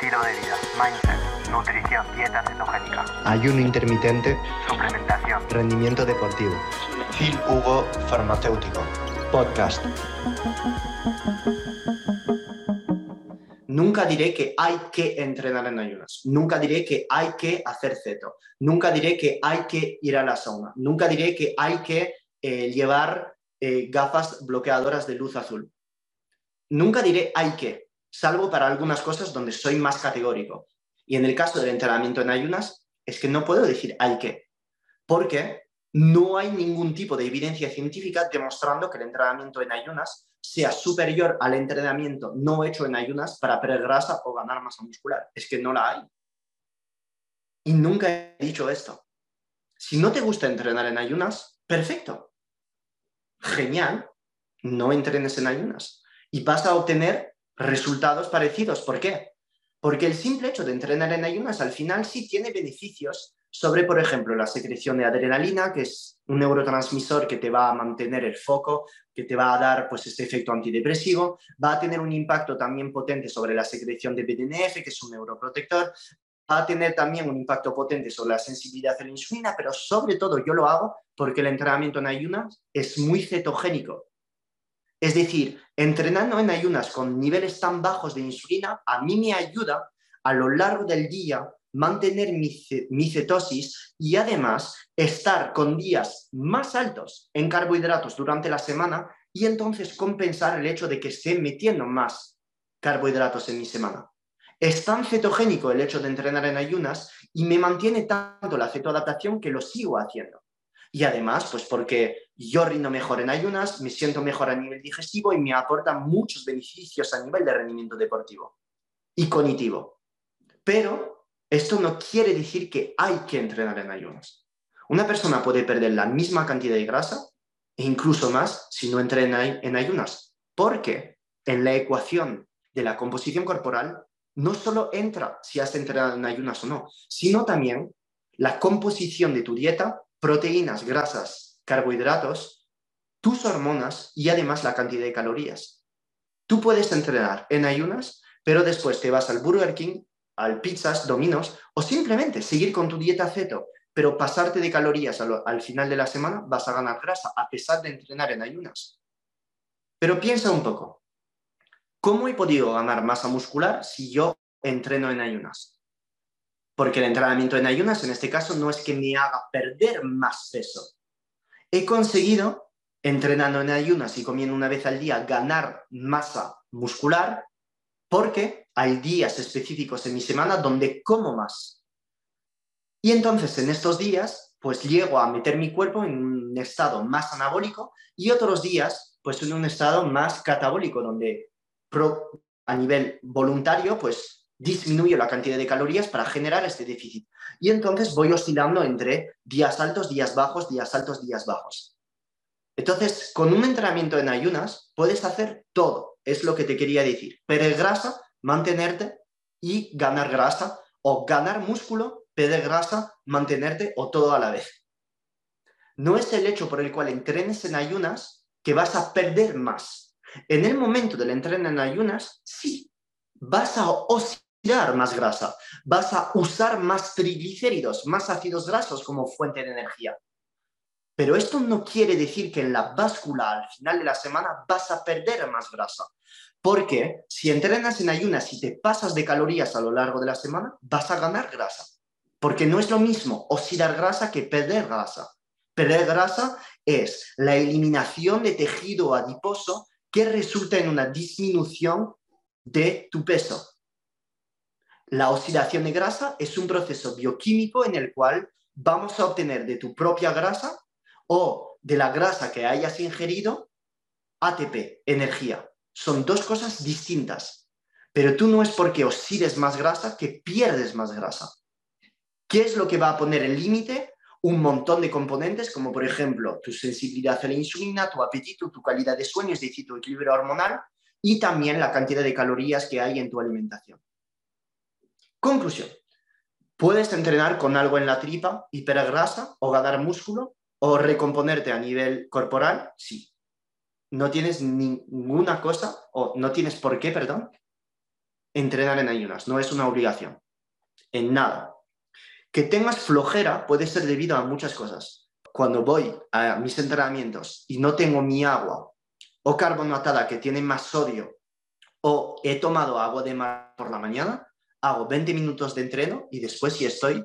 estilo de vida, mindset, nutrición, dieta cetogénica, ayuno intermitente, suplementación, rendimiento deportivo. Phil Hugo Farmacéutico. Podcast. Nunca diré que hay que entrenar en ayunas. Nunca diré que hay que hacer ceto. Nunca diré que hay que ir a la sauna. Nunca diré que hay que eh, llevar eh, gafas bloqueadoras de luz azul. Nunca diré hay que, salvo para algunas cosas donde soy más categórico. Y en el caso del entrenamiento en ayunas, es que no puedo decir hay que, porque no hay ningún tipo de evidencia científica demostrando que el entrenamiento en ayunas sea superior al entrenamiento no hecho en ayunas para perder grasa o ganar masa muscular. Es que no la hay. Y nunca he dicho esto. Si no te gusta entrenar en ayunas, perfecto. Genial. No entrenes en ayunas. Y vas a obtener resultados parecidos. ¿Por qué? Porque el simple hecho de entrenar en ayunas al final sí tiene beneficios sobre, por ejemplo, la secreción de adrenalina, que es un neurotransmisor que te va a mantener el foco, que te va a dar pues, este efecto antidepresivo, va a tener un impacto también potente sobre la secreción de BDNF, que es un neuroprotector, va a tener también un impacto potente sobre la sensibilidad a la insulina, pero sobre todo yo lo hago porque el entrenamiento en ayunas es muy cetogénico. Es decir, entrenando en ayunas con niveles tan bajos de insulina, a mí me ayuda a lo largo del día mantener mi, cetosis y además estar con días más altos en carbohidratos durante la semana y entonces compensar el hecho de que esté metiendo más carbohidratos en mi semana. Es tan cetogénico el hecho de entrenar en ayunas y me mantiene tanto la cetoadaptación que lo sigo haciendo. Y además, pues porque yo rindo mejor en ayunas, me siento mejor a nivel digestivo y me aporta muchos beneficios a nivel de rendimiento deportivo y cognitivo. Pero esto no quiere decir que hay que entrenar en ayunas. Una persona puede perder la misma cantidad de grasa e incluso más si no entrena en ayunas, porque en la ecuación de la composición corporal no solo entra si has entrenado en ayunas o no, sino también la composición de tu dieta, proteínas, grasas, carbohidratos, tus hormonas y además la cantidad de calorías. Tú puedes entrenar en ayunas, pero después te vas al Burger King al pizzas, dominos, o simplemente seguir con tu dieta ceto, pero pasarte de calorías al, final de la semana, vas a ganar grasa a pesar de entrenar en ayunas. Pero piensa un poco, ¿cómo he podido ganar masa muscular si yo entreno en ayunas? Porque el entrenamiento en ayunas, en este caso, no es que me haga perder más peso. He conseguido, entrenando en ayunas y comiendo una vez al día, ganar masa muscular porque hay días específicos en mi semana donde como más. Y entonces en estos días, pues llego a meter mi cuerpo en un estado más anabólico y otros días, pues en un estado más catabólico, donde a nivel voluntario, pues disminuyo la cantidad de calorías para generar este déficit. Y entonces voy oscilando entre días altos, días bajos, días altos, días bajos. Entonces, con un entrenamiento en ayunas, puedes hacer todo es lo que te quería decir. Perder grasa, mantenerte y ganar grasa, o ganar músculo, perder grasa, mantenerte, o todo a la vez. No es el hecho por el cual entrenes en ayunas que vas a perder más. En el momento del entreno en ayunas, sí, vas a oscilar más grasa, vas a usar más triglicéridos, más ácidos grasos como fuente de energía. Pero esto no quiere decir que en la báscula al final de la semana vas a perder más grasa. Porque si entrenas en ayunas y te pasas de calorías a lo largo de la semana, vas a ganar grasa. Porque no es lo mismo oxidar grasa que perder grasa. Perder grasa es la eliminación de tejido adiposo que resulta en una disminución de tu peso. La oxidación de grasa es un proceso bioquímico en el cual vamos a obtener de tu propia grasa o de la grasa que hayas ingerido, ATP, energía. Son dos cosas distintas. Pero tú no es porque oxides más grasa que pierdes más grasa. ¿Qué es lo que va a poner el límite? Un montón de componentes, como por ejemplo tu sensibilidad a la insulina, tu apetito, tu calidad de sueño, es decir, tu equilibrio hormonal, y también la cantidad de calorías que hay en tu alimentación. Conclusión. Puedes entrenar con algo en la tripa, hipergrasa o ganar músculo, o recomponerte a nivel corporal, sí. No tienes ninguna cosa, o no tienes por qué, perdón, entrenar en ayunas, no es una obligación, en nada. Que tengas flojera puede ser debido a muchas cosas. Cuando voy a mis entrenamientos y no tengo mi agua o carbonatada que tiene más sodio o he tomado agua de mar por la mañana, hago 20 minutos de entreno y después si estoy,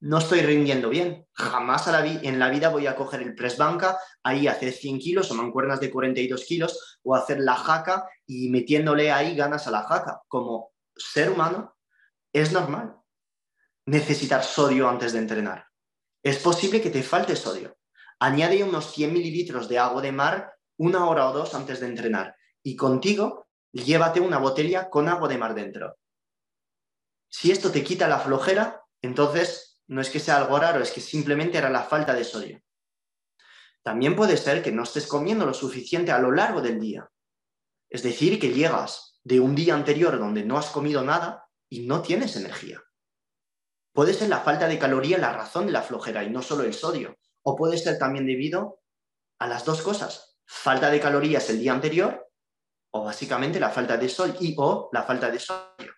no estoy rindiendo bien. Jamás en la vida voy a coger el press banca, ahí hacer 100 kilos o mancuernas de 42 kilos o hacer la jaca y metiéndole ahí ganas a la jaca. Como ser humano es normal necesitar sodio antes de entrenar. Es posible que te falte sodio. Añade unos 100 mililitros de agua de mar una hora o dos antes de entrenar y contigo llévate una botella con agua de mar dentro. Si esto te quita la flojera, entonces no es que sea algo raro, es que simplemente era la falta de sodio. También puede ser que no estés comiendo lo suficiente a lo largo del día. Es decir, que llegas de un día anterior donde no has comido nada y no tienes energía. Puede ser la falta de caloría la razón de la flojera y no solo el sodio. O puede ser también debido a las dos cosas. Falta de calorías el día anterior o básicamente la falta de sol y o la falta de sodio.